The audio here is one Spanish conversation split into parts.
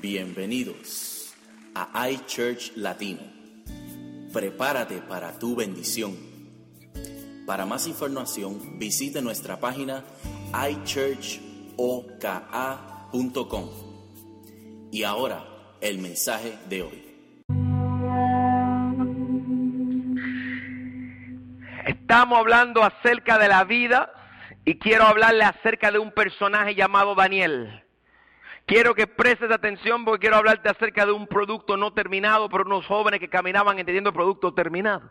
Bienvenidos a iChurch Latino. Prepárate para tu bendición. Para más información, visite nuestra página ichurchoka.com. Y ahora, el mensaje de hoy. Estamos hablando acerca de la vida y quiero hablarle acerca de un personaje llamado Daniel. Quiero que prestes atención porque quiero hablarte acerca de un producto no terminado por unos jóvenes que caminaban entendiendo el producto terminado.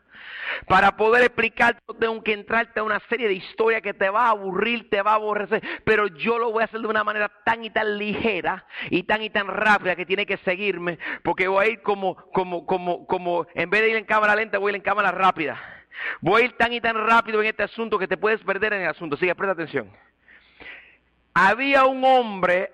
Para poder explicarte tengo que entrarte a una serie de historias que te va a aburrir, te va a aborrecer, pero yo lo voy a hacer de una manera tan y tan ligera y tan y tan rápida que tiene que seguirme porque voy a ir como, como, como, como, en vez de ir en cámara lenta voy a ir en cámara rápida. Voy a ir tan y tan rápido en este asunto que te puedes perder en el asunto. Sigue, presta atención. Había un hombre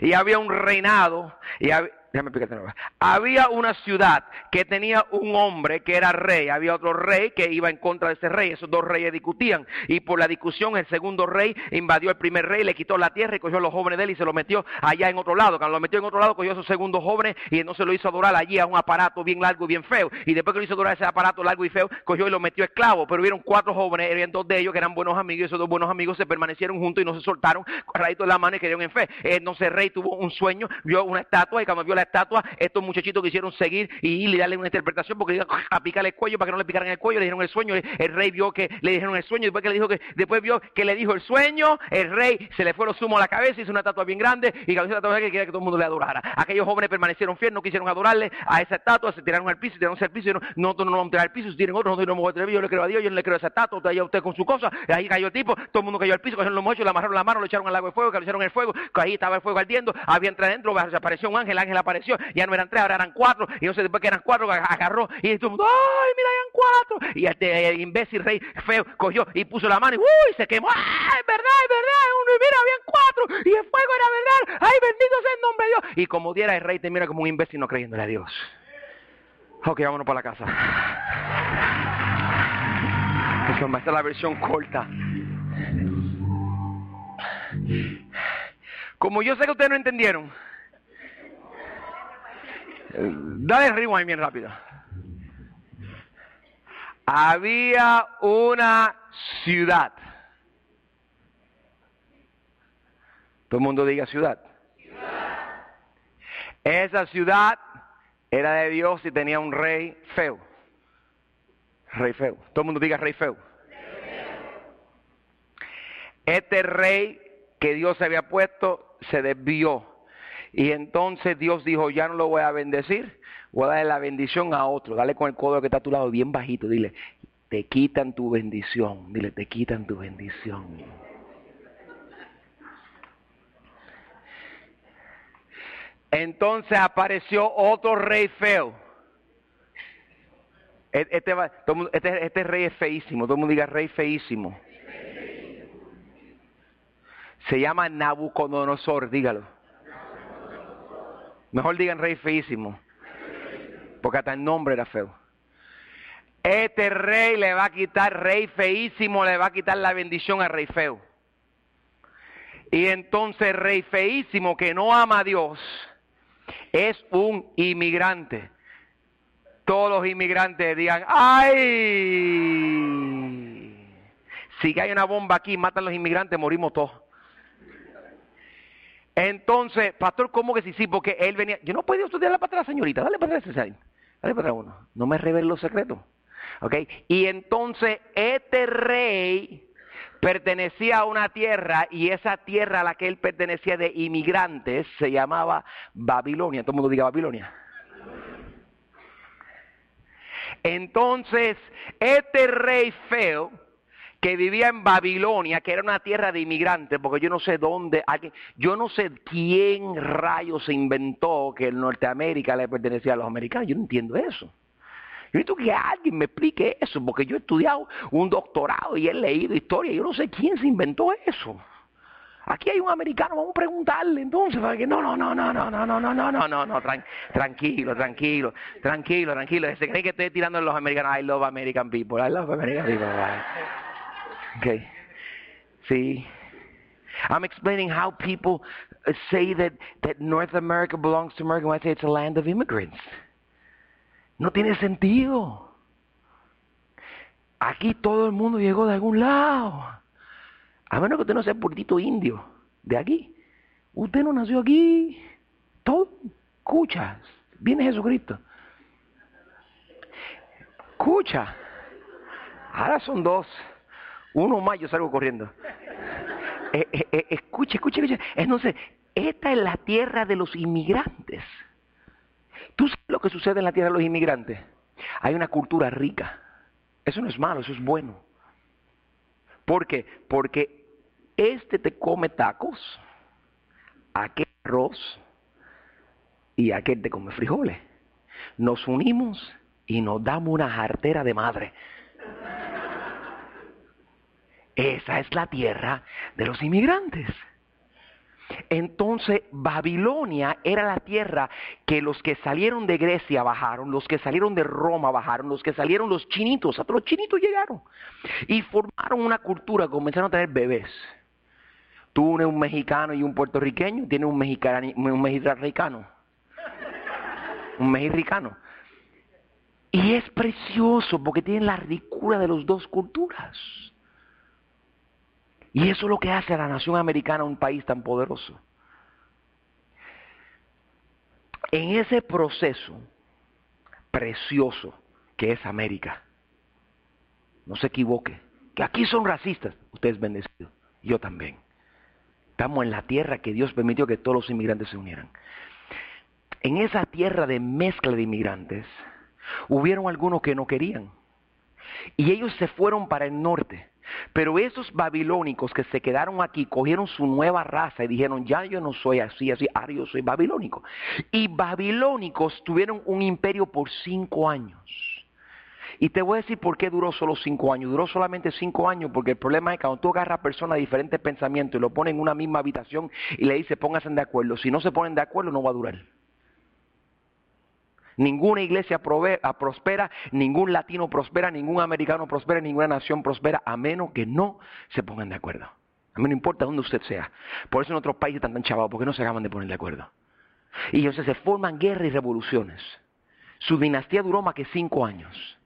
y había un reinado y había, había una ciudad que tenía un hombre que era rey, había otro rey que iba en contra de ese rey, esos dos reyes discutían y por la discusión el segundo rey invadió al primer rey, le quitó la tierra y cogió a los jóvenes de él y se lo metió allá en otro lado. Cuando lo metió en otro lado cogió a esos segundos jóvenes y no se lo hizo adorar allí a un aparato bien largo y bien feo. Y después que lo hizo adorar ese aparato largo y feo, cogió y lo metió esclavo. Pero hubieron cuatro jóvenes, eran dos de ellos que eran buenos amigos y esos dos buenos amigos se permanecieron juntos y no se soltaron, rayito de la mano y quedaron en fe. Entonces el rey tuvo un sueño, vio una estatua y cuando vio la estatua, estos muchachitos quisieron seguir y, le darle una interpretación porque a picarle el cuello para que no le picaran el cuello, le dijeron el sueño, el rey vio que le dijeron el sueño, después que le dijo que, después vio que le dijo el sueño, el rey se le fue lo sumo a la cabeza, hizo una estatua bien grande y hizo la estatua que quería que todo el mundo le adorara. Aquellos jóvenes permanecieron fieles, no quisieron adorarle a esa estatua, se tiraron al piso, se tiraron al piso, y no, nosotros no vamos a tirar al piso, si tienen otros, nosotros no vamos a tirar yo le creo a Dios, yo no le creo a esa estatua, usted, usted con su cosa, ahí cayó el tipo, todo el mundo cayó al piso, cogieron los mochos, le amarraron la mano, lo echaron al agua de fuego, que lo echaron el fuego, que ahí estaba el fuego ardiendo, había entrado adentro, apareció un ángel, el ángel apareció, ya no eran tres, ahora eran cuatro, y entonces después que eran cuatro, agarró, y todo el mundo, ¡ay, mira, eran cuatro! Y este imbécil rey feo cogió y puso la mano y ¡uy! se quemó, ¡ay, es verdad, es verdad! Uno, y mira, habían cuatro, y el fuego era verdad, ¡ay, bendito sea el nombre de Dios! Y como diera el rey, te mira como un imbécil no creyéndole a Dios. Ok, vámonos para la casa. Es la versión corta. Como yo sé que ustedes no entendieron, dale rewind bien rápido. Había una ciudad. Todo el mundo diga ciudad. Esa ciudad era de Dios y tenía un rey feo. Rey feo. Todo el mundo diga rey feo. Este rey que Dios había puesto se desvió. Y entonces Dios dijo, ya no lo voy a bendecir, voy a darle la bendición a otro. Dale con el codo que está a tu lado bien bajito, dile, te quitan tu bendición. Dile, te quitan tu bendición. Entonces apareció otro rey feo. E-, este, este, este, rey es feísimo, todo el mundo diga rey feísimo. Se llama Nabucodonosor, dígalo. Mejor digan rey feísimo, porque hasta el nombre era feo. Este rey le va a quitar, rey feísimo, le va a quitar la bendición al rey feo. Y entonces rey feísimo que no ama a Dios, es un inmigrante. Todos los inmigrantes digan, ¡ay! Si hay una bomba aquí, matan a los inmigrantes, morimos todos. Entonces, pastor, ¿cómo que sí? Sí, porque él venía. Yo no puedo estudiarla para atrás, señorita. Dale para atrás, Dale para atrás uno. No me revelen los secretos. ¿Ok? Y entonces, este rey pertenecía a una tierra y esa tierra a la que él pertenecía de inmigrantes se llamaba Babilonia. Todo el mundo diga Babilonia. Entonces, este rey feo que vivía en Babilonia, que era una tierra de inmigrantes, porque yo no sé dónde, yo no sé quién rayos se inventó que el Norteamérica le pertenecía a los americanos, yo no entiendo eso. Yo necesito que alguien me explique eso, porque yo he estudiado un doctorado y he leído historia. Yo no sé quién se inventó eso. Aquí hay un americano, vamos a preguntarle entonces, para que no, no, no, no, no, no, no, no, no, no, no, no, tranquilo, tranquilo, tranquilo, tranquilo. Se cree que estoy tirando a los americanos. I love American people, I love American people. Ok, sí. I'm explaining how people say that, that North America belongs to America when I say it's a land of immigrants. No tiene sentido. Aquí todo el mundo llegó de algún lado. A menos que usted no sea puritito indio de aquí. Usted no nació aquí. Todo, escucha, viene Jesucristo. Escucha. Ahora son dos. Uno más yo salgo corriendo. Eh, eh, eh, escuche, escuche, escuche. Entonces, esta es la tierra de los inmigrantes. ¿Tú sabes lo que sucede en la tierra de los inmigrantes? Hay una cultura rica. Eso no es malo, eso es bueno. ¿Por qué? Porque este te come tacos, aquel arroz y aquel te come frijoles. Nos unimos y nos damos una jartera de madre. Esa es la tierra de los inmigrantes. Entonces Babilonia era la tierra que los que salieron de Grecia bajaron, los que salieron de Roma bajaron, los que salieron los chinitos, hasta los chinitos llegaron y formaron una cultura, comenzaron a tener bebés. Tú unes un mexicano y un puertorriqueño, tienes un mexicano, un mexicano, un mexicano. Y es precioso porque tienen la ricura de las dos culturas. Y eso es lo que hace a la nación americana un país tan poderoso. En ese proceso precioso que es América, no se equivoque, que aquí son racistas, usted es bendecido, yo también. Estamos en la tierra que Dios permitió que todos los inmigrantes se unieran. En esa tierra de mezcla de inmigrantes, hubieron algunos que no querían. Y ellos se fueron para el norte. Pero esos babilónicos que se quedaron aquí cogieron su nueva raza y dijeron, ya yo no soy así, así, ahora yo soy babilónico. Y babilónicos tuvieron un imperio por cinco años. Y te voy a decir por qué duró solo cinco años. Duró solamente cinco años porque el problema es que cuando tú agarras a personas de diferentes pensamientos y lo pones en una misma habitación y le dices pónganse de acuerdo, si no se ponen de acuerdo no va a durar. Ninguna iglesia ah, prospera, ningún latino prospera, ningún americano prospera, ninguna nación prospera, a menos que no se pongan de acuerdo. A mí no importa dónde usted sea. Por eso en otros países están tan chavados, porque no se acaban de poner de acuerdo. Y entonces se forman guerras y revoluciones. Su dinastía duró más que cinco años.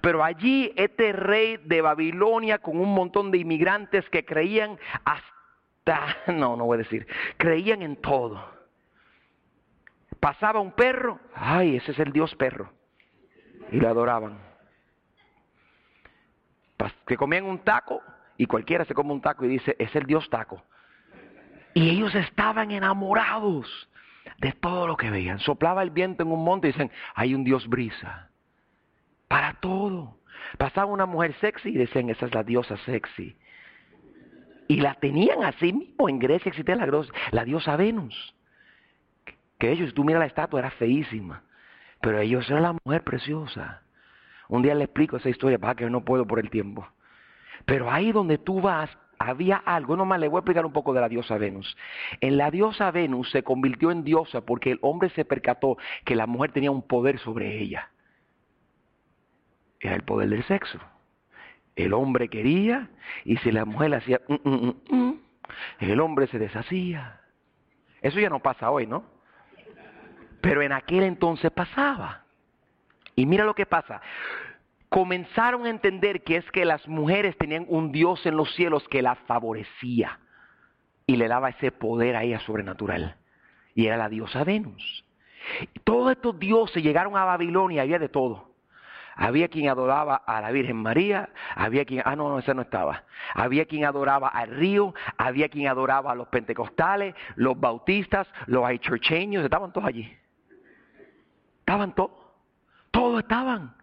Pero allí este rey de Babilonia con un montón de inmigrantes que creían hasta, no, no voy a decir, creían en todo pasaba un perro, ay, ese es el Dios perro. Y lo adoraban. Que comían un taco y cualquiera se come un taco y dice, es el Dios taco. Y ellos estaban enamorados de todo lo que veían. Soplaba el viento en un monte y dicen, hay un Dios brisa. Para todo. Pasaba una mujer sexy y decían, esa es la diosa sexy. Y la tenían así mismo. En Grecia existía la, la diosa Venus que ellos, tú miras la estatua, era feísima, pero ellos eran la mujer preciosa. Un día le explico esa historia, para que no puedo por el tiempo. Pero ahí donde tú vas, había algo, nomás le voy a explicar un poco de la diosa Venus. En la diosa Venus se convirtió en diosa porque el hombre se percató que la mujer tenía un poder sobre ella. Era el poder del sexo. El hombre quería y si la mujer hacía, mm, mm, mm, el hombre se deshacía. Eso ya no pasa hoy, ¿no? Pero en aquel entonces pasaba. Y mira lo que pasa. Comenzaron a entender que es que las mujeres tenían un Dios en los cielos que las favorecía y le daba ese poder a ella sobrenatural. Y era la diosa Venus. todos estos dioses llegaron a Babilonia, había de todo. Había quien adoraba a la Virgen María, había quien, ah, no, no, esa no estaba. Había quien adoraba al río, había quien adoraba a los pentecostales, los bautistas, los aichurcheños, estaban todos allí. Estaban todos, todos estaban.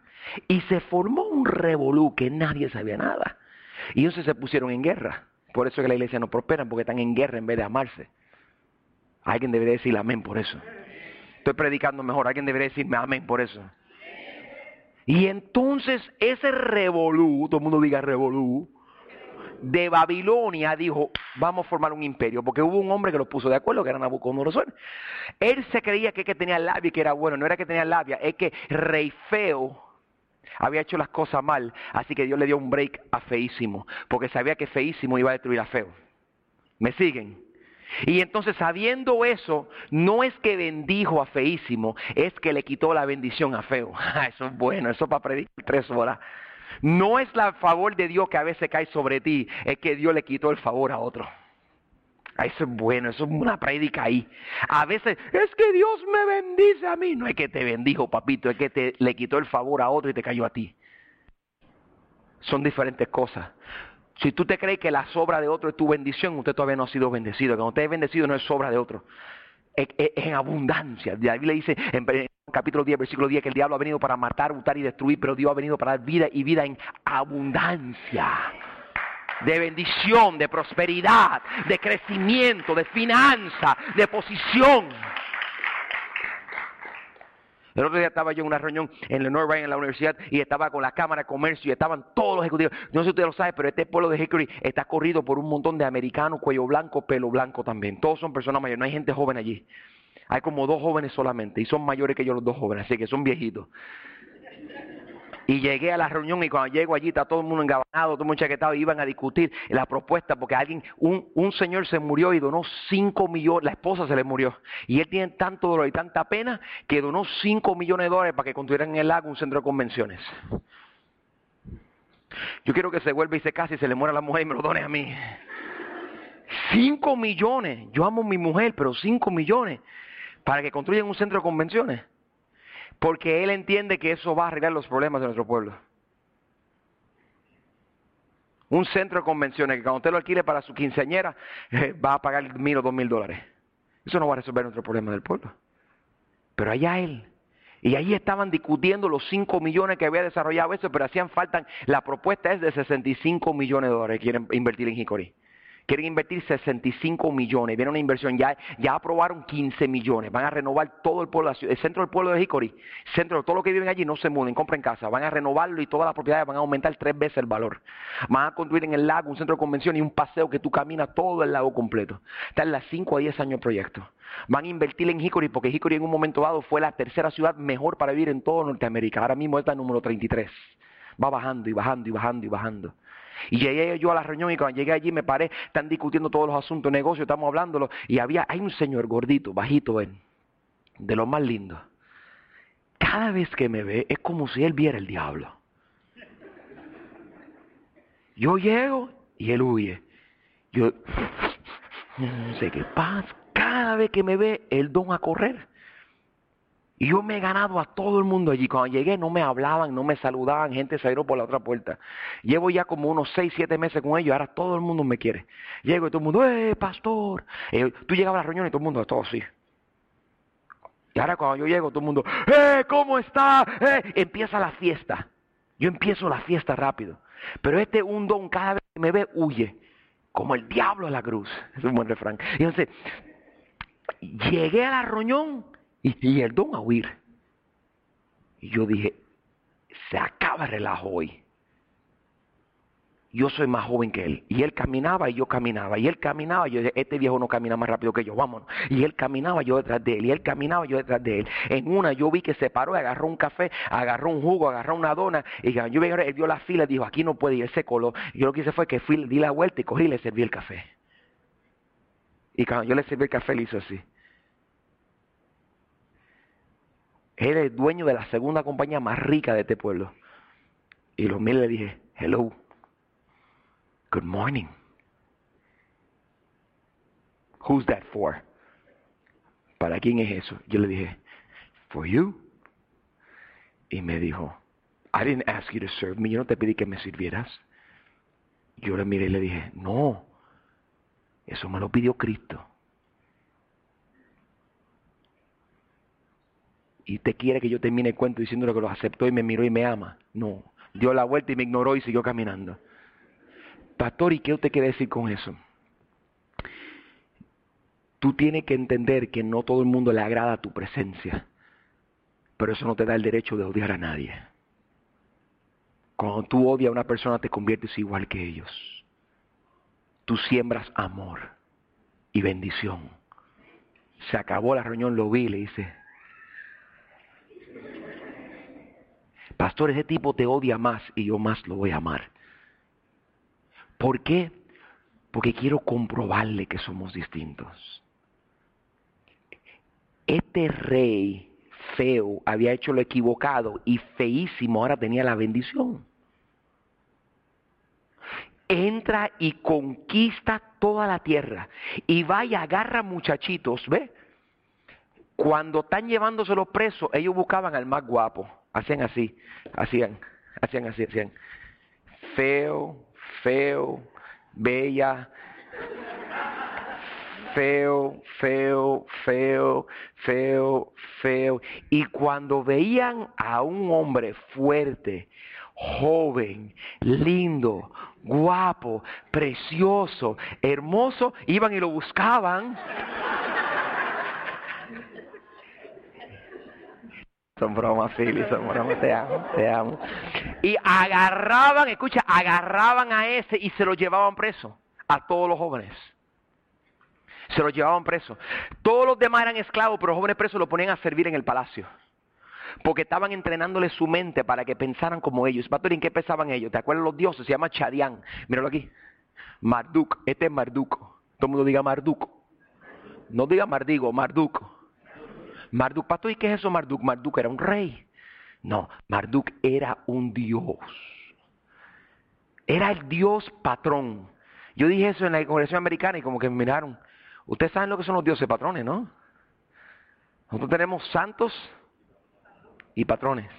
Y se formó un revolú que nadie sabía nada. Y ellos se pusieron en guerra. Por eso que la iglesia no prospera, porque están en guerra en vez de amarse. Alguien debería decir amén por eso. Estoy predicando mejor, alguien debería decirme amén por eso. Y entonces ese revolú, todo el mundo diga revolú, de Babilonia dijo, vamos a formar un imperio, porque hubo un hombre que lo puso de acuerdo, que era Nabucodonosor. Él se creía que, que tenía labia y que era bueno, no era que tenía labia, es que rey feo había hecho las cosas mal, así que Dios le dio un break a feísimo, porque sabía que feísimo iba a destruir a feo. ¿Me siguen? Y entonces sabiendo eso, no es que bendijo a feísimo, es que le quitó la bendición a feo. Eso es bueno, eso para predicar tres horas. No es la favor de Dios que a veces cae sobre ti, es que Dios le quitó el favor a otro. Eso es bueno, eso es una prédica ahí. A veces es que Dios me bendice a mí. No es que te bendijo, papito, es que te, le quitó el favor a otro y te cayó a ti. Son diferentes cosas. Si tú te crees que la sobra de otro es tu bendición, usted todavía no ha sido bendecido. Cuando usted es bendecido no es sobra de otro. En abundancia. La Biblia dice en, en capítulo 10, versículo 10, que el diablo ha venido para matar, hurtar y destruir, pero Dios ha venido para dar vida y vida en abundancia de bendición, de prosperidad, de crecimiento, de finanza, de posición. El otro día estaba yo en una reunión en Lenoir en la universidad y estaba con la Cámara de Comercio y estaban todos los ejecutivos. No sé si usted lo sabe, pero este pueblo de Hickory está corrido por un montón de americanos, cuello blanco, pelo blanco también. Todos son personas mayores, no hay gente joven allí. Hay como dos jóvenes solamente y son mayores que yo los dos jóvenes, así que son viejitos. Y llegué a la reunión y cuando llego allí está todo el mundo engabanado, todo el mundo chaquetado, y iban a discutir la propuesta porque alguien, un, un señor se murió y donó 5 millones, la esposa se le murió. Y él tiene tanto dolor y tanta pena que donó 5 millones de dólares para que construyeran en el lago un centro de convenciones. Yo quiero que se vuelva y se case y se le muera la mujer y me lo done a mí. 5 millones. Yo amo a mi mujer, pero 5 millones para que construyan un centro de convenciones porque Él entiende que eso va a arreglar los problemas de nuestro pueblo. Un centro de convenciones que cuando usted lo alquile para su quinceañera eh, va a pagar mil o dos mil dólares. Eso no va a resolver nuestro problema del pueblo. Pero allá Él. Y ahí estaban discutiendo los 5 millones que había desarrollado eso, pero hacían falta, la propuesta es de 65 millones de dólares que quieren invertir en Hickory. Quieren invertir 65 millones. Viene una inversión, ya, aprobaron 15 millones. Van a renovar todo el pueblo, el centro del pueblo de Hickory. Centro, de todo lo que viven allí no se muden, compren casa. Van a renovarlo y todas las propiedades van a aumentar tres veces el valor. Van a construir en el lago un centro de convención y un paseo que tú caminas todo el lago completo. Está en las 5 a 10 años el proyecto. Van a invertir en Hickory porque Hickory en un momento dado fue la tercera ciudad mejor para vivir en todo Norteamérica. Ahora mismo está el número 33. Va bajando y bajando y bajando y bajando. Y llegué yo a la reunión y cuando llegué allí me paré, están discutiendo todos los asuntos, negocios, estamos hablándolo. Y había, hay un señor gordito, bajito él, de lo más lindo. Cada vez que me ve es como si él viera el diablo. Yo llego y él huye. Yo no sé qué pasa. Cada vez que me ve, él don a correr. Y yo me he ganado a todo el mundo allí. Cuando llegué no me hablaban, no me saludaban, gente se por la otra puerta. Llevo ya como unos seis, siete meses con ellos, ahora todo el mundo me quiere. Llego y todo el mundo, ¡eh, pastor! tú llegabas a la reunión y todo el mundo, todo así. Y ahora cuando yo llego, todo el mundo, ¡eh, cómo está! ¡Eh! Empieza la fiesta. Yo empiezo la fiesta rápido. Pero este un don, cada vez que me ve, huye. Como el diablo a la cruz. Es un buen refrán. Y entonces, llegué a la reunión y, el don a huir. Y yo dije, se acaba el relajo hoy. Yo soy más joven que él. Y él caminaba y yo caminaba. Y él caminaba. Y yo dije, este viejo no camina más rápido que yo, vámonos. Y él caminaba yo detrás de él. Y él caminaba yo detrás de él. En una yo vi que se paró, agarró un café, agarró un jugo, agarró una dona. Y yo vi, él dio la fila dijo, aquí no puede ir. Él yo lo que hice fue que fui, di la vuelta y cogí y le serví el café. Y cuando yo le serví el café, le hizo así. Él es dueño de la segunda compañía más rica de este pueblo. Y los mil le dije, hello, good morning. Who's that for? ¿Para quién es eso? Yo le dije, for you. Y me dijo, I didn't ask you to serve me. Yo no te pedí que me sirvieras. Yo le miré y le dije, no, eso me lo pidió Cristo. Y te quiere que yo termine el cuento diciéndole que lo aceptó y me miró y me ama. No, dio la vuelta y me ignoró y siguió caminando. Pastor, ¿y qué usted quiere decir con eso? Tú tienes que entender que no todo el mundo le agrada tu presencia, pero eso no te da el derecho de odiar a nadie. Cuando tú odias a una persona te conviertes igual que ellos. Tú siembras amor y bendición. Se acabó la reunión, lo vi le dice, Pastor, ese tipo te odia más y yo más lo voy a amar. ¿Por qué? porque quiero comprobarle que somos distintos. Este rey feo había hecho lo equivocado y feísimo ahora tenía la bendición. Entra y conquista toda la tierra y va y agarra muchachitos, ¿ve? Cuando están llevándose los presos, ellos buscaban al más guapo. Hacían así, hacían, hacían así, hacían. Feo, feo, bella, feo, feo, feo, feo, feo. Y cuando veían a un hombre fuerte, joven, lindo, guapo, precioso, hermoso, iban y lo buscaban. Son bromas, Philly, son bromas, te amo, te amo. Y agarraban, escucha, agarraban a ese y se lo llevaban preso, a todos los jóvenes. Se los llevaban preso. Todos los demás eran esclavos, pero los jóvenes presos lo ponían a servir en el palacio. Porque estaban entrenándole su mente para que pensaran como ellos. ¿en qué pensaban ellos? ¿Te acuerdas los dioses? Se llama Chadián. Míralo aquí. Marduk. Este es Marduk. Todo el mundo diga Marduk. No diga Mardigo, Marduk. Marduk, pastor, ¿y qué es eso Marduk? Marduk era un rey. No, Marduk era un dios. Era el dios patrón. Yo dije eso en la congregación americana y como que me miraron. Ustedes saben lo que son los dioses patrones, ¿no? Nosotros tenemos santos y patrones.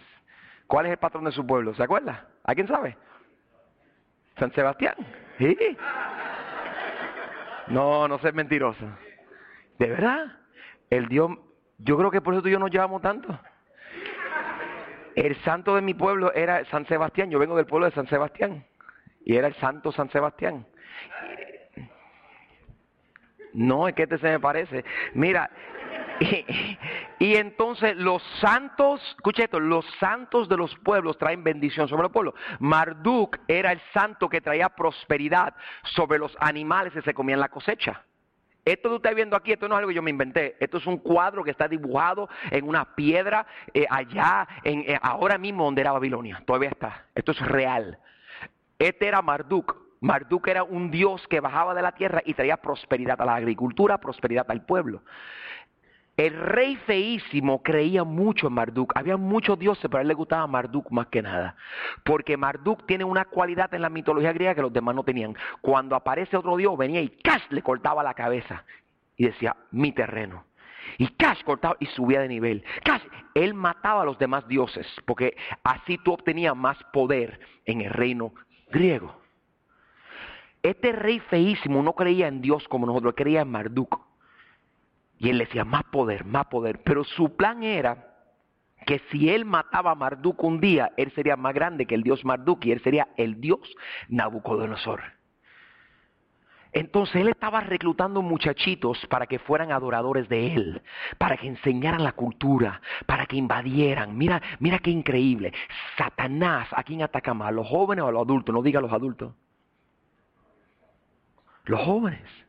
¿Cuál es el patrón de su pueblo? ¿Se acuerda? ¿A quién sabe? San Sebastián. No, no seas mentiroso. ¿De verdad? El Dios, yo creo que por eso tú y yo nos llevamos tanto. El santo de mi pueblo era San Sebastián. Yo vengo del pueblo de San Sebastián. Y era el santo San Sebastián. No, es que este se me parece. Mira, y, entonces los santos, escucha esto, los santos de los pueblos traen bendición sobre los pueblos. Marduk era el santo que traía prosperidad sobre los animales que se comían la cosecha. Esto que usted está viendo aquí, esto no es algo que yo me inventé. Esto es un cuadro que está dibujado en una piedra eh, allá, en, eh, ahora mismo donde era Babilonia. Todavía está. Esto es real. Este era Marduk. Marduk era un dios que bajaba de la tierra y traía prosperidad a la agricultura, prosperidad al pueblo. El rey feísimo creía mucho en Marduk. Había muchos dioses, pero a él le gustaba Marduk más que nada. Porque Marduk tiene una cualidad en la mitología griega que los demás no tenían. Cuando aparece otro dios, venía y ¡cash! le cortaba la cabeza. Y decía, mi terreno. Y Cash cortaba y subía de nivel. Cash, él mataba a los demás dioses, porque así tú obtenías más poder en el reino griego. Este rey feísimo no creía en Dios como nosotros, creía en Marduk. Y él le decía, más poder, más poder. Pero su plan era que si él mataba a Marduk un día, él sería más grande que el dios Marduk y él sería el dios Nabucodonosor. Entonces él estaba reclutando muchachitos para que fueran adoradores de él, para que enseñaran la cultura, para que invadieran. Mira, mira qué increíble. Satanás, ¿a quién ataca más? ¿A los jóvenes o a los adultos? No diga a los adultos. Los jóvenes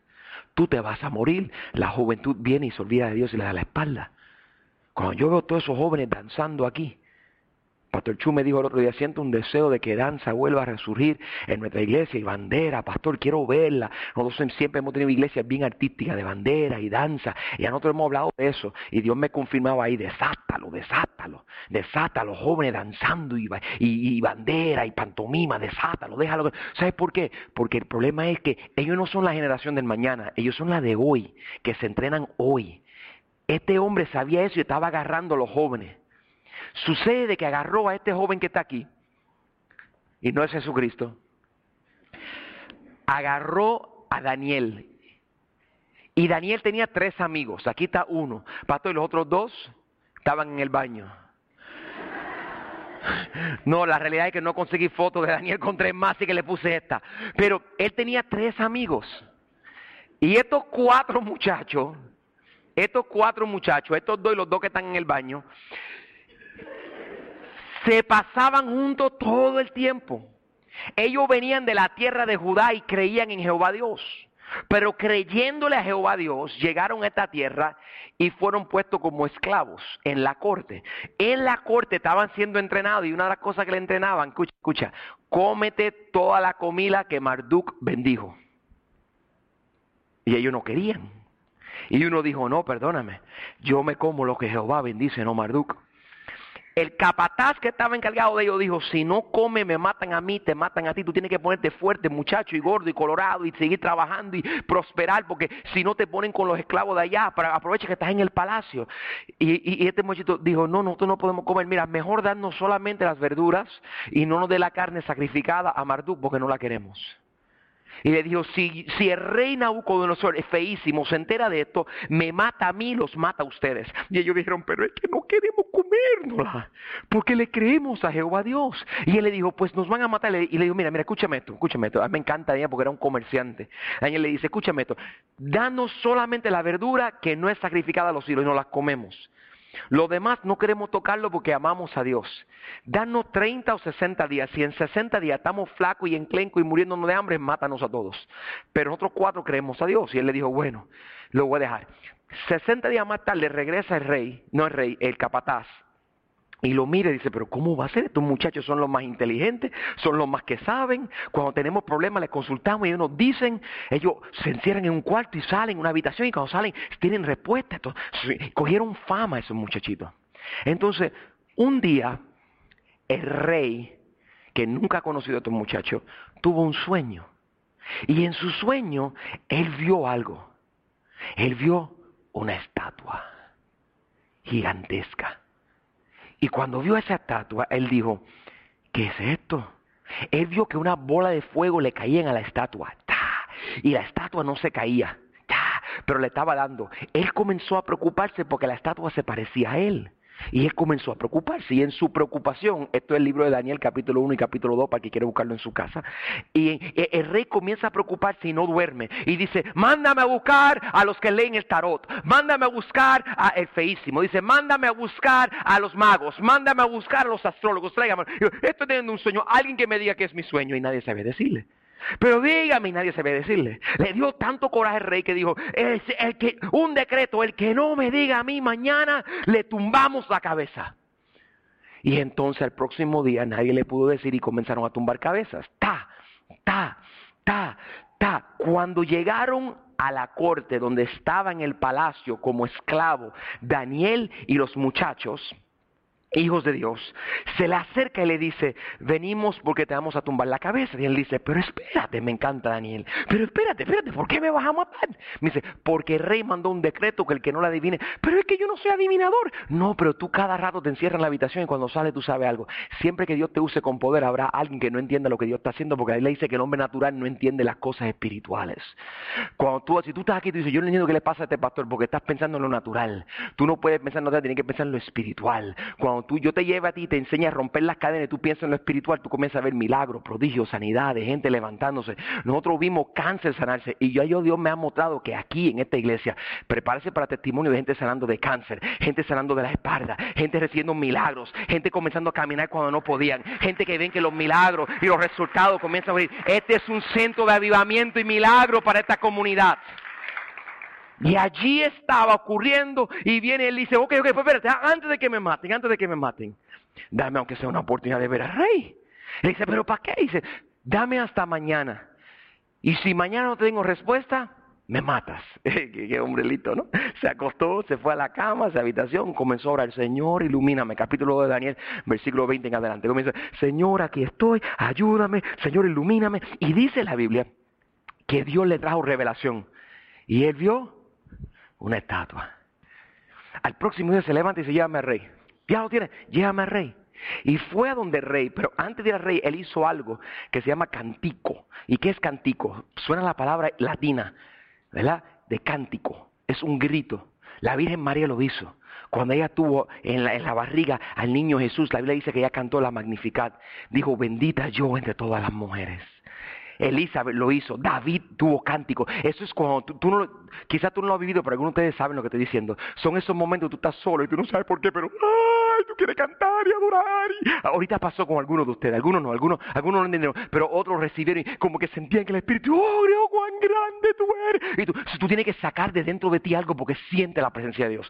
tú te vas a morir. La juventud viene y se olvida de Dios y le da la espalda. Cuando yo veo todos esos jóvenes danzando aquí, Pastor Chu me dijo el otro día, siento un deseo de que danza vuelva a resurgir en nuestra iglesia y bandera, pastor, quiero verla. Nosotros siempre hemos tenido iglesias bien artísticas de bandera y danza, y a nosotros hemos hablado de eso, y Dios me confirmaba ahí, desátalo, desátalo, desátalo, jóvenes danzando y, bandera y pantomima, desátalo, déjalo. ¿Sabes por qué? Porque el problema es que ellos no son la generación del mañana, ellos son la de hoy, que se entrenan hoy. Este hombre sabía eso y estaba agarrando a los jóvenes. Sucede que agarró a este joven que está aquí, y no es Jesucristo, agarró a Daniel. Y Daniel tenía tres amigos, aquí está uno, Pato, y los otros dos estaban en el baño. No, la realidad es que no conseguí fotos de Daniel con tres más y que le puse esta. Pero él tenía tres amigos. Y estos cuatro muchachos, estos cuatro muchachos, estos dos y los dos que están en el baño, se pasaban juntos todo el tiempo. Ellos venían de la tierra de Judá y creían en Jehová Dios. Pero creyéndole a Jehová Dios, llegaron a esta tierra y fueron puestos como esclavos en la corte. En la corte estaban siendo entrenados y una de las cosas que le entrenaban, escucha, escucha, cómete toda la comida que Marduk bendijo. Y ellos no querían. Y uno dijo, no, perdóname, yo me como lo que Jehová bendice, no Marduk. El capataz que estaba encargado de ellos dijo, si no come me matan a mí, te matan a ti, tú tienes que ponerte fuerte, muchacho, y gordo, y colorado, y seguir trabajando y prosperar, porque si no te ponen con los esclavos de allá, para aprovecha que estás en el palacio. Y, este muchachito dijo, no, nosotros no podemos comer, mira, mejor darnos solamente las verduras y no nos dé la carne sacrificada a Marduk, porque no la queremos. Y le dijo, si, si el rey Nabucodonosor es feísimo, se entera de esto, me mata a mí, los mata a ustedes. Y ellos dijeron, pero es que no queremos comérnosla, porque le creemos a Jehová Dios. Y él le dijo, pues nos van a matar. Y le dijo, mira, mira, escúchame esto, escúchame esto. A mí me encanta Daniel porque era un comerciante. Daniel le dice, escúchame esto, danos solamente la verdura que no es sacrificada a los hijos y no la comemos. Lo demás no queremos tocarlo porque amamos a Dios. Danos 30 o 60 días. Si en 60 días estamos flacos y enclencos y muriéndonos de hambre, mátanos a todos. Pero nosotros cuatro creemos a Dios. Y él le dijo, bueno, lo voy a dejar. 60 días más tarde regresa el rey, no el rey, el capataz, y lo mira y dice, pero ¿cómo va a ser? Estos muchachos son los más inteligentes, son los más que saben. Cuando tenemos problemas les consultamos y ellos nos dicen, ellos se encierran en un cuarto y salen en una habitación y cuando salen tienen respuesta. cogieron fama esos muchachitos. Entonces, un día, el rey, que nunca ha conocido a estos muchachos, tuvo un sueño. Y en su sueño, él vio algo. Él vio una estatua gigantesca y cuando vio esa estatua, él dijo, ¿qué es esto? Él vio que una bola de fuego le caía a la estatua. Y la estatua no se caía, pero le estaba dando. Él comenzó a preocuparse porque la estatua se parecía a él. Y él comenzó a preocuparse. Y en su preocupación, esto es el libro de Daniel capítulo 1 y capítulo 2 para que quiera buscarlo en su casa. Y el rey comienza a preocuparse y no duerme. Y dice, mándame a buscar a los que leen el tarot. Mándame a buscar a el feísimo. Dice, mándame a buscar a los magos. Mándame a buscar a los astrólogos. Tráigame. Estoy teniendo un sueño. Alguien que me diga que es mi sueño y nadie sabe decirle. Pero dígame, y nadie se ve decirle. Le dio tanto coraje al rey que dijo, el, que, un decreto, el que no me diga a mí mañana, le tumbamos la cabeza. Y entonces el próximo día nadie le pudo decir y comenzaron a tumbar cabezas. Ta, ta, ta, ta. Cuando llegaron a la corte donde estaba en el palacio como esclavo Daniel y los muchachos, hijos de Dios, se le acerca y le dice, venimos porque te vamos a tumbar la cabeza. Y él dice, pero espérate, me encanta Daniel, pero espérate, espérate, ¿por qué me vas a matar? Me dice, porque el rey mandó un decreto que el que no la adivine, pero es que yo no soy adivinador. No, pero tú cada rato te encierras en la habitación y cuando sales tú sabes algo. Siempre que Dios te use con poder habrá alguien que no entienda lo que Dios está haciendo porque ahí le dice que el hombre natural no entiende las cosas espirituales. Cuando tú, si tú estás aquí tú dices, yo no entiendo qué le pasa a este pastor porque estás pensando en lo natural. Tú no puedes pensar en lo natural, tienes que pensar en lo espiritual. Cuando tú, yo te llevo a ti y te enseña a romper las cadenas tú piensas en lo espiritual, tú comienzas a ver milagros, prodigios, sanidades, gente levantándose. Nosotros vimos cáncer sanarse y yo, yo Dios me ha mostrado que aquí en esta iglesia, prepárese para testimonio de gente sanando de cáncer, gente sanando de la espalda, gente recibiendo milagros, gente comenzando a caminar cuando no podían, gente que ven que los milagros y los resultados comienzan a venir. Este es un centro de avivamiento y milagro para esta comunidad. Y allí estaba ocurriendo y viene él y dice, ok, ok, pues espérate, antes de que me maten, antes de que me maten, dame aunque sea una oportunidad de ver al rey. Le dice, pero ¿para qué? Dice, dame hasta mañana. Y si mañana no tengo respuesta, me matas. qué, hombrelito, ¿no? Se acostó, se fue a la cama, a su habitación, comenzó a orar, Señor, ilumíname. Capítulo de Daniel, versículo 20 en adelante. Comienza, Señor, aquí estoy, ayúdame, Señor, ilumíname. Y dice la Biblia que Dios le trajo revelación. Y él vio una estatua. Al próximo día se levanta y dice, llévame al rey. Ya lo tiene, llévame al rey. Y fue a donde el rey, pero antes de ir al rey, él hizo algo que se llama cantico. ¿Y qué es cantico? Suena la palabra latina, ¿verdad? De cántico. Es un grito. La Virgen María lo hizo. Cuando ella tuvo en la, en la, barriga al niño Jesús, la Biblia dice que ella cantó la Magnificat. Dijo, bendita yo entre todas las mujeres. Elizabeth lo hizo, David tuvo cántico. Eso es cuando tú, no, quizás tú no lo has vivido, pero algunos de ustedes saben lo que estoy diciendo. Son esos momentos tú estás solo y tú no sabes por qué, pero ¡ay! Tú quieres cantar y adorar. ahorita pasó con algunos de ustedes, algunos no, algunos, algunos no entendieron, pero otros recibieron como que sentían que el Espíritu, ¡oh, Dios, cuán grande tú eres! Y tú, tú tienes que sacar de dentro de ti algo porque siente la presencia de Dios.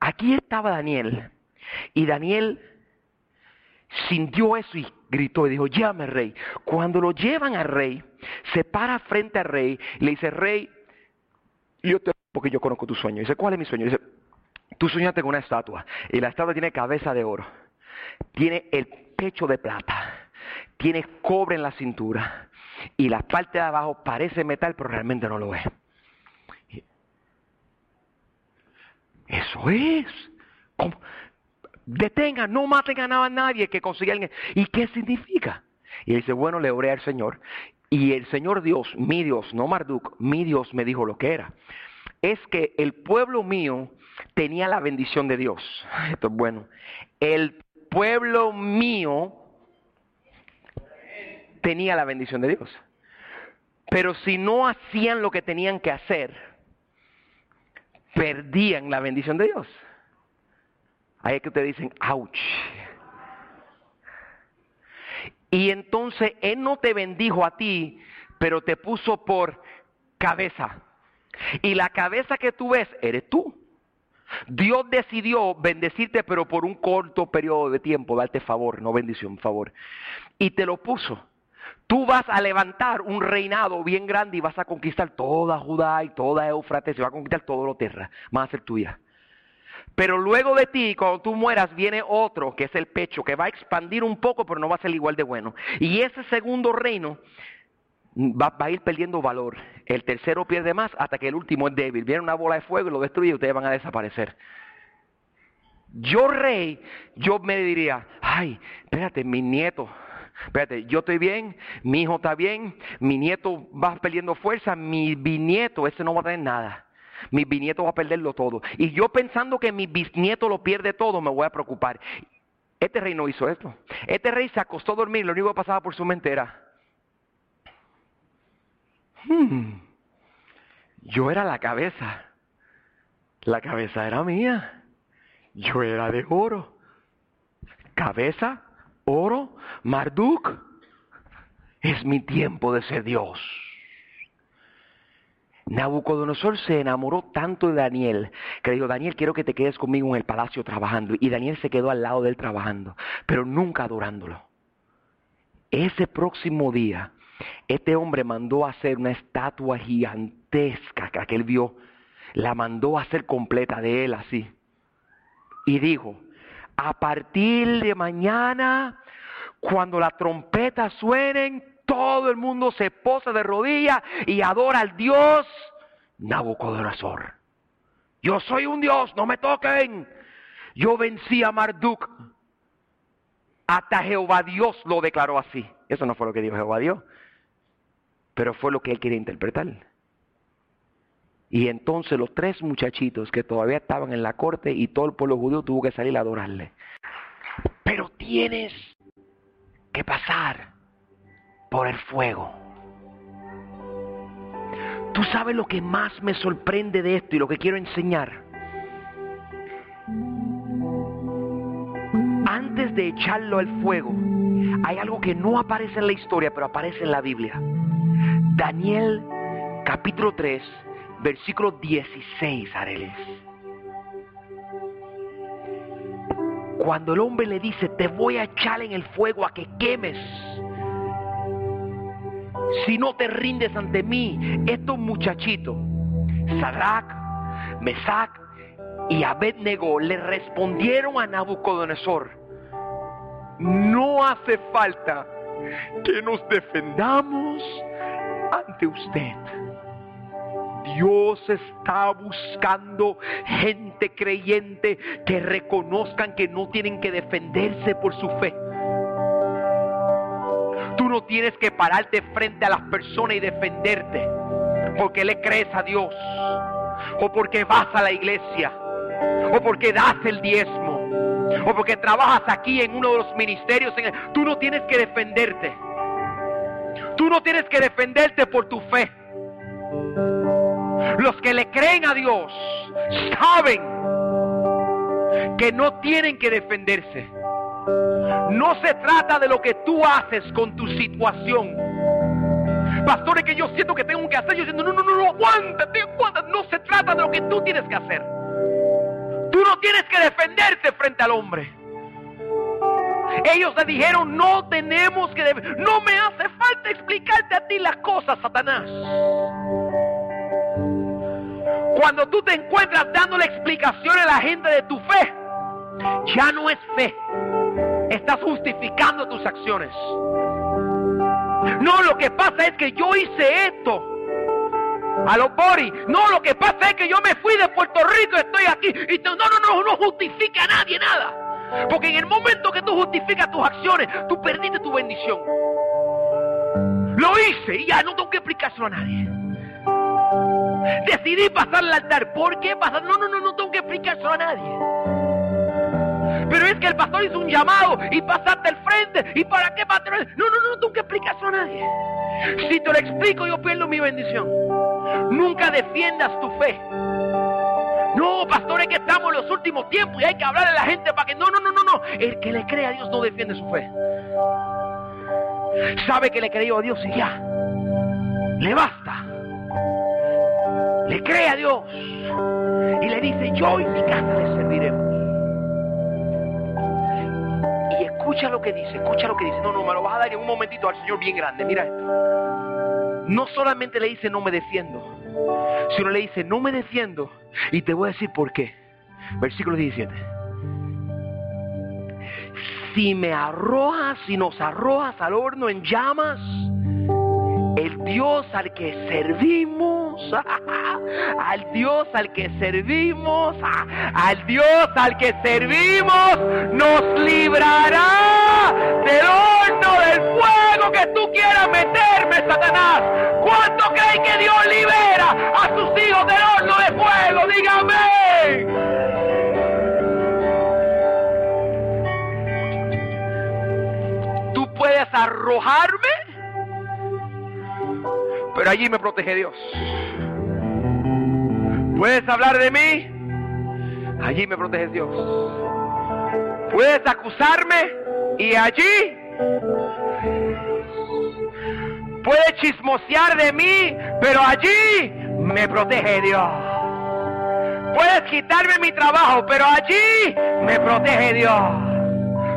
Aquí estaba Daniel y Daniel sintió eso y gritó y dijo, llame rey. Cuando lo llevan al rey, se para frente al rey y le dice, rey, Y yo te porque yo conozco tu sueño. Dice, ¿cuál es mi sueño? Dice, tú soñaste con una estatua y la estatua tiene cabeza de oro, tiene el pecho de plata, tiene cobre en la cintura y la parte de abajo parece metal, pero realmente no lo es. Eso es. Detengan, no maten a nadie que consiga alguien. ¿Y qué significa? Y dice, bueno, le oré al Señor. Y el Señor Dios, mi Dios, no Marduk, mi Dios me dijo lo que era. Es que el pueblo mío tenía la bendición de Dios. Esto es bueno. El pueblo mío tenía la bendición de Dios. Pero si no hacían lo que tenían que hacer, perdían la bendición de Dios. Ahí es que ustedes dicen, ouch. Y entonces Él no te bendijo a ti, pero te puso por cabeza. Y la cabeza que tú ves eres tú. Dios decidió bendecirte, pero por un corto periodo de tiempo, darte favor, no bendición, favor. Y te lo puso. Tú vas a levantar un reinado bien grande y vas a conquistar toda Judá y toda Eufrates, y vas a conquistar todo lo tierra, va a ser tuya. Pero luego de ti, cuando tú mueras, viene otro, que es el pecho, que va a expandir un poco, pero no va a ser igual de bueno. Y ese segundo reino va, a ir perdiendo valor. El tercero pierde más hasta que el último es débil. Viene una bola de fuego y lo destruye y ustedes van a desaparecer. Yo rey, yo me diría, ay, espérate, mi nieto, espérate, yo estoy bien, mi hijo está bien, mi nieto va perdiendo fuerza, mi bisnieto, ese no va a tener nada. Mi bisnieto va a perderlo todo. Y yo pensando que mi bisnieto lo pierde todo, me voy a preocupar. Este rey no hizo esto. Este rey se acostó a dormir, lo único que pasaba por su mente era, hmm, yo era la cabeza. La cabeza era mía. Yo era de oro. Cabeza, oro, Marduk. Es mi tiempo de ser Dios. Nabucodonosor se enamoró tanto de Daniel que le dijo, Daniel, quiero que te quedes conmigo en el palacio trabajando. Y Daniel se quedó al lado de él trabajando, pero nunca adorándolo. Ese próximo día, este hombre mandó a hacer una estatua gigantesca que él vio, la mandó a hacer completa de él así. Y dijo, a partir de mañana, cuando la trompeta suenen, todo el mundo se posa de rodillas y adora al Dios Nabucodonosor. Yo soy un Dios, no me toquen. Yo vencí a Marduk. Hasta Jehová Dios lo declaró así. Eso no fue lo que dijo Jehová Dios, pero fue lo que él quería interpretar. Y entonces los tres muchachitos que todavía estaban en la corte y todo el pueblo judío tuvo que salir a adorarle. Pero tienes que pasar por el fuego. Tú sabes lo que más me sorprende de esto y lo que quiero enseñar. Antes de echarlo al fuego, hay algo que no aparece en la historia, pero aparece en la Biblia. Daniel capítulo 3, versículo 16, Areles. Cuando el hombre le dice, te voy a echar en el fuego a que quemes si no te rindes ante mí, estos muchachitos, Sadrach, Mesach y Abednego le respondieron a Nabucodonosor, no hace falta que nos defendamos ante usted. Dios está buscando gente creyente que reconozcan que no tienen que defenderse por su fe Tú no tienes que pararte frente a las personas y defenderte porque le crees a Dios o porque vas a la iglesia o porque das el diezmo o porque trabajas aquí en uno de los ministerios. Tú no tienes que defenderte. Tú no tienes que defenderte por tu fe. Los que le creen a Dios saben que no tienen que defenderse no se trata de lo que tú haces con tu situación. Pastores que yo siento que tengo que hacer, yo diciendo, no, no, no, no, aguántate, aguántate. No se trata de lo que tú tienes que hacer. Tú no tienes que defenderte frente al hombre. Ellos le dijeron, no tenemos que... No me hace falta explicarte a ti las cosas, Satanás. Cuando tú te encuentras dándole explicaciones a la gente de tu fe, ya no es fe. Estás justificando tus acciones. No, lo que pasa es que yo hice esto. A los Boris. No, lo que pasa es que yo me fui de Puerto Rico, estoy aquí. Y no, no, no, no justifica a nadie nada. Porque en el momento que tú justificas tus acciones, tú perdiste tu bendición. Lo hice y ya no tengo que explicárselo a nadie. Decidí pasar al altar. ¿Por qué pasar? No, no, no, no tengo que explicárselo a nadie. Pero es que el pastor hizo un llamado y pasaste al frente. ¿Y para qué pastor? No, no, no, tengo que explicárselo a nadie. Si te lo explico, yo pierdo mi bendición. Nunca defiendas tu fe. No, pastor, es que estamos en los últimos tiempos y hay que hablar a la gente para que... No, no, no, no, no. El que le cree a Dios no defiende su fe. Sabe que le creyó a Dios y ya. Le basta. Le cree a Dios. Y le dice, yo y mi casa le serviremos. Escucha lo que dice, escucha lo que dice. No, no, me lo vas a dar en un momentito al Señor bien grande. Mira esto. No solamente le dice, no me defiendo. Sino le dice, no me defiendo. Y te voy a decir por qué. Versículo 17 si me arrojas, si nos arrojas al horno en llamas, Dios al que servimos, al Dios al que servimos, al Dios al que servimos, nos librará del horno del fuego que tú quieras meterme, Satanás. ¿Cuánto creen que Dios libera a sus hijos del horno de fuego? Dígame. puedes arrojarme, pero allí me protege Dios. Puedes hablar de mí, allí me protege Dios. Puedes acusarme y allí puedes chismosear de mí, pero allí me protege Dios. Puedes quitarme mi trabajo, pero allí me protege Dios.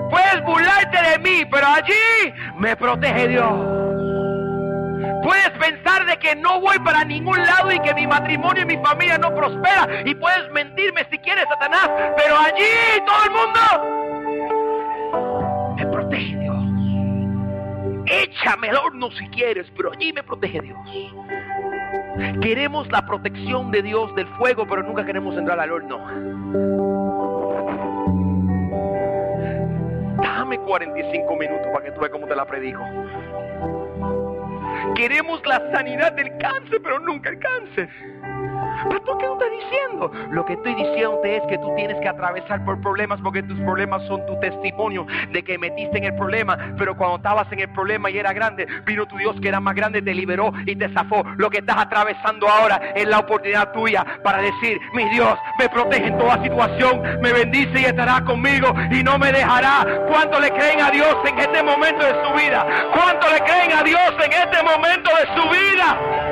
Puedes burlarte de mí, pero allí me protege Dios. Puedes pensar de que no voy para ningún lado y que mi matrimonio y mi familia no prospera. Y puedes mentirme si quieres, Satanás. Pero allí todo el mundo me protege Dios. Échame el horno si quieres, pero allí me protege Dios. Queremos la protección de Dios del fuego, pero nunca queremos entrar al horno. Dame 45 minutos para que tú veas cómo te la predico. Queremos la sanidad del cáncer, pero nunca el cáncer. ¿Pero qué estás diciendo? Lo que estoy diciendo es que tú tienes que atravesar por problemas porque tus problemas son tu testimonio de que metiste en el problema. Pero cuando estabas en el problema y era grande, vino tu Dios que era más grande, te liberó y te zafó. Lo que estás atravesando ahora es la oportunidad tuya para decir, mi Dios me protege en toda situación, me bendice y estará conmigo y no me dejará. ¿Cuánto le creen a Dios en este momento de su vida? ¿Cuánto le creen a Dios en este momento de su vida?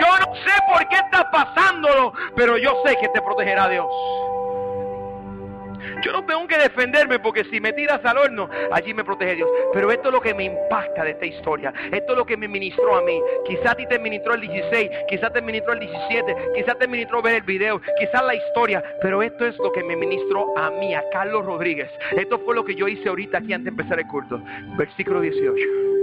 Yo no sé por qué está pasándolo, pero yo sé que te protegerá Dios. Yo no tengo que defenderme porque si me tiras al horno, allí me protege Dios. Pero esto es lo que me impacta de esta historia. Esto es lo que me ministró a mí. Quizás a ti te ministró el 16, quizás te ministró el 17, quizás te ministró ver el video, quizás la historia. Pero esto es lo que me ministró a mí, a Carlos Rodríguez. Esto fue lo que yo hice ahorita aquí antes de empezar el culto. Versículo 18.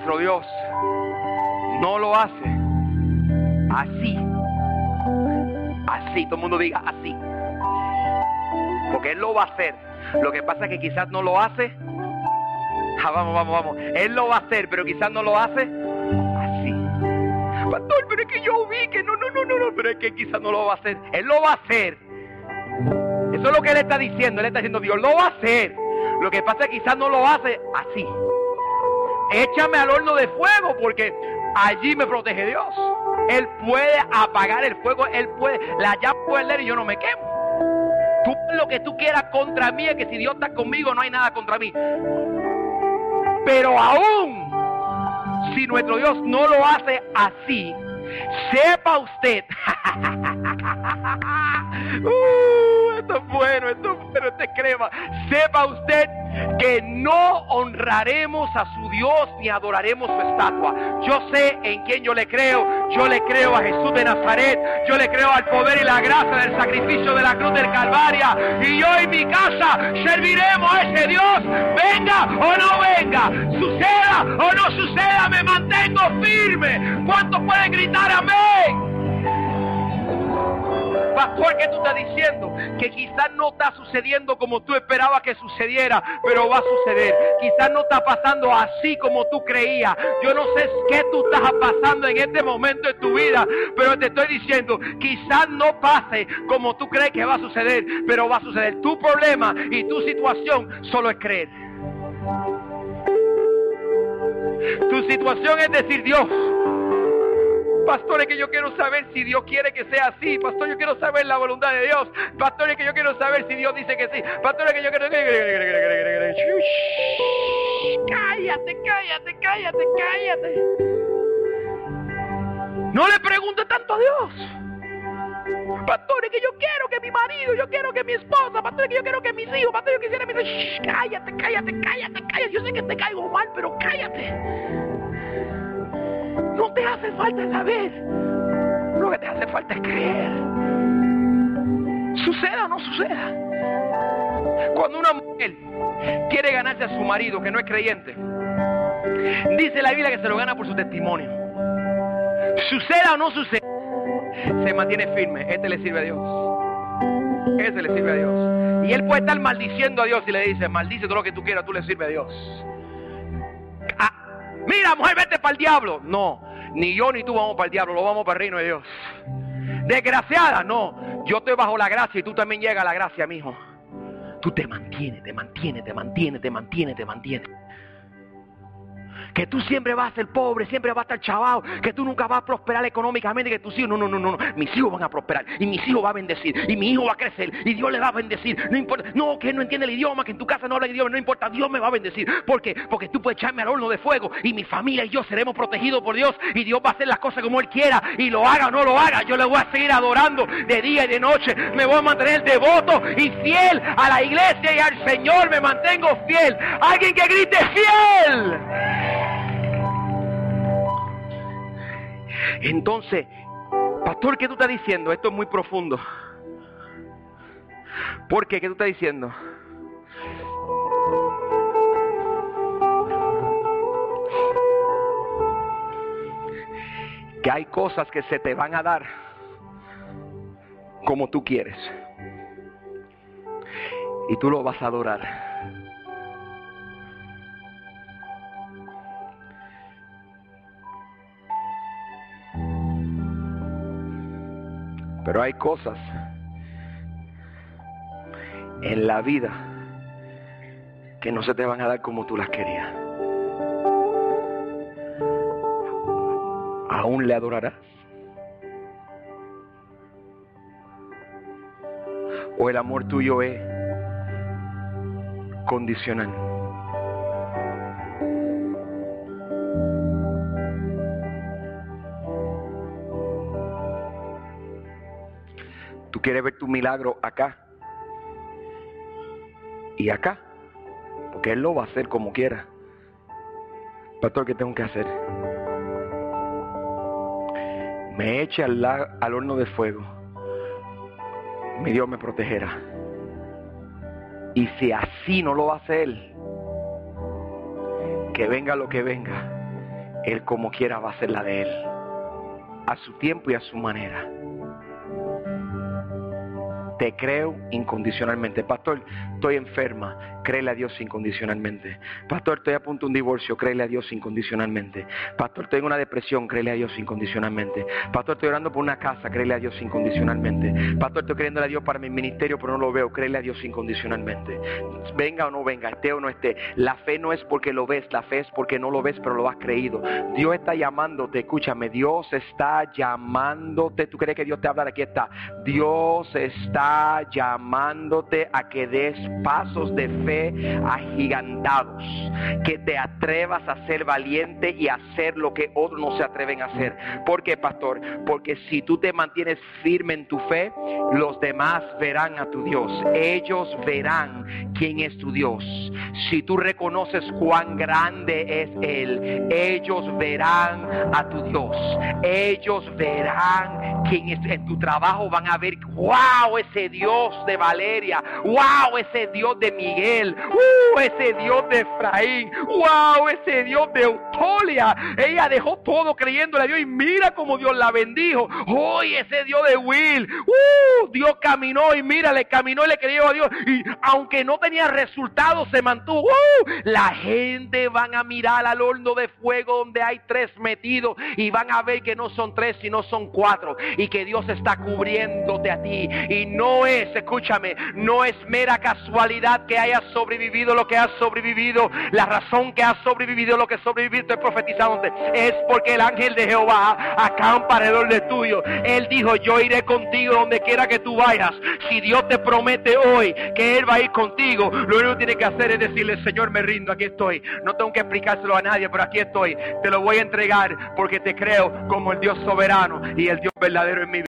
Nuestro Dios no lo hace así, así, todo el mundo diga así. Porque Él lo va a hacer. Lo que pasa es que quizás no lo hace. Ah, vamos, vamos, vamos. Él lo va a hacer, pero quizás no lo hace pastor, pero es que yo vi que no, no, no, no, no, pero es que quizás no lo va a hacer. Él lo va a hacer. Eso es lo que él está diciendo. Él está diciendo, Dios lo va a hacer. Lo que pasa es que quizás no lo hace así. Échame al horno de fuego porque allí me protege Dios. Él puede apagar el fuego, Él puede, la llama puede leer y yo no me quemo. Tú lo que tú quieras contra mí es que si Dios está conmigo no hay nada contra mí. Pero aún si nuestro Dios no lo hace así, sepa usted. uh, bueno, esto es bueno, este crema. Sepa usted que no honraremos a su Dios ni adoraremos su estatua. Yo sé en quién yo le creo. Yo le creo a Jesús de Nazaret. Yo le creo al poder y la gracia del sacrificio de la cruz del Calvaria. Y yo en mi casa serviremos a ese Dios. Venga o no venga. Suceda o no suceda. Me mantengo firme. ¿Cuántos pueden gritar amén? Pastor, ¿qué tú estás diciendo? Que quizás no está sucediendo como tú esperabas que sucediera, pero va a suceder. Quizás no está pasando así como tú creías. Yo no sé qué tú estás pasando en este momento de tu vida, pero te estoy diciendo, quizás no pase como tú crees que va a suceder, pero va a suceder. Tu problema y tu situación solo es creer. Tu situación es decir, Dios, Pastor, es que yo quiero saber si Dios quiere que sea así. Pastor, yo quiero saber la voluntad de Dios. Pastor, es que yo quiero saber si Dios dice que sí. Pastor, es que yo quiero... Cállate, cállate, cállate, cállate. No le pregunte tanto a Dios. Pastor, es que yo quiero que mi marido, yo quiero que mi esposa, pastor, es que yo quiero que mis hijos, pastor, yo quisiera mis hijos. cállate, cállate, cállate, cállate. Yo sé que te caigo mal, pero cállate. No te hace falta saber. Lo que te hace falta es creer. Suceda o no suceda. Cuando una mujer quiere ganarse a su marido que no es creyente, dice la Biblia que se lo gana por su testimonio. Suceda o no suceda, se mantiene firme. Este le sirve a Dios. Este le sirve a Dios. Y él puede estar maldiciendo a Dios y le dice, maldice todo lo que tú quieras, tú le sirve a Dios. Ah, mira, mujer, vete para el diablo. No, ni yo ni tú vamos para el diablo, lo vamos para el reino de Dios. Desgraciada, no. Yo estoy bajo la gracia y tú también llegas a la gracia, mi hijo. Tú te mantienes, te mantienes, te mantienes, te mantienes, te mantienes que tú siempre vas a ser pobre, siempre vas a estar chavado, que tú nunca vas a prosperar económicamente, que tus hijos, no, no, no, no, mis hijos van a prosperar, y mis hijos va a bendecir, y mi hijo va a crecer, y Dios le va a bendecir, no importa, no, que no entiende el idioma, que en tu casa no habla el idioma, no importa, Dios me va a bendecir, ¿por qué? Porque tú puedes echarme al horno de fuego, y mi familia y yo seremos protegidos por Dios, y Dios va a hacer las cosas como Él quiera, y lo haga o no lo haga, yo le voy a seguir adorando de día y de noche, me voy a mantener devoto y fiel a la iglesia y al Señor, me mantengo fiel, alguien que grite fiel. Entonces, pastor, ¿qué tú estás diciendo? Esto es muy profundo. ¿Por qué? ¿Qué tú estás diciendo? Que hay cosas que se te van a dar como tú quieres. Y tú lo vas a adorar. Pero hay cosas en la vida que no se te van a dar como tú las querías. ¿Aún le adorarás? ¿O el amor tuyo es condicional? Quiere ver tu milagro acá y acá, porque Él lo va a hacer como quiera. Pastor, ¿qué tengo que hacer? Me eche al, al horno de fuego. Mi Dios me protegerá. Y si así no lo va a hacer, que venga lo que venga, Él como quiera va a hacer la de Él. A su tiempo y a su manera. Te creo incondicionalmente. Pastor, estoy enferma. Créele a Dios incondicionalmente. Pastor, estoy a punto de un divorcio, créele a Dios incondicionalmente. Pastor, estoy en una depresión, créele a Dios incondicionalmente. Pastor, estoy orando por una casa, créele a Dios incondicionalmente. Pastor, estoy creyendo a Dios para mi ministerio, pero no lo veo, créele a Dios incondicionalmente. Venga o no venga, esté o no esté. La fe no es porque lo ves, la fe es porque no lo ves, pero lo has creído. Dios está llamándote, escúchame, Dios está llamándote. ¿Tú crees que Dios te habla? Aquí está. Dios está llamándote a que des pasos de fe agigantados, que te atrevas a ser valiente y a hacer lo que otros no se atreven a hacer. ¿Por qué, pastor? Porque si tú te mantienes firme en tu fe, los demás verán a tu Dios. Ellos verán quién es tu Dios. Si tú reconoces cuán grande es Él, ellos verán a tu Dios. Ellos verán en tu trabajo. Van a ver, wow, ese Dios de Valeria. Wow, ese Dios de Miguel. Uh, ese Dios de Efraín. Wow, ese Dios de Eutolia. Ella dejó todo creyéndole a Dios y mira cómo Dios la bendijo. Hoy ese Dios de Will. Uh, Dios caminó y mira, le caminó y le creyó a Dios. Y aunque no tenía resultados, se mantuvo. Uh, la gente van a mirar al horno de fuego donde hay tres metidos y van a ver que no son tres, sino son cuatro. Y que Dios está cubriéndote a ti. Y no es, escúchame, no es mera casualidad que hayas sobrevivido lo que has sobrevivido. La razón que has sobrevivido lo que sobrevivido, estoy profetizándote, es porque el ángel de Jehová acampa alrededor de tuyo. Él dijo, yo iré contigo donde quiera que tú vayas. Si Dios te promete hoy que Él va a ir contigo, lo único que tienes que hacer es decirle, Señor, me rindo, aquí estoy. No tengo que explicárselo a nadie, pero aquí estoy. Te lo voy a entregar porque te creo como el Dios soberano y el Dios verdadero en mi.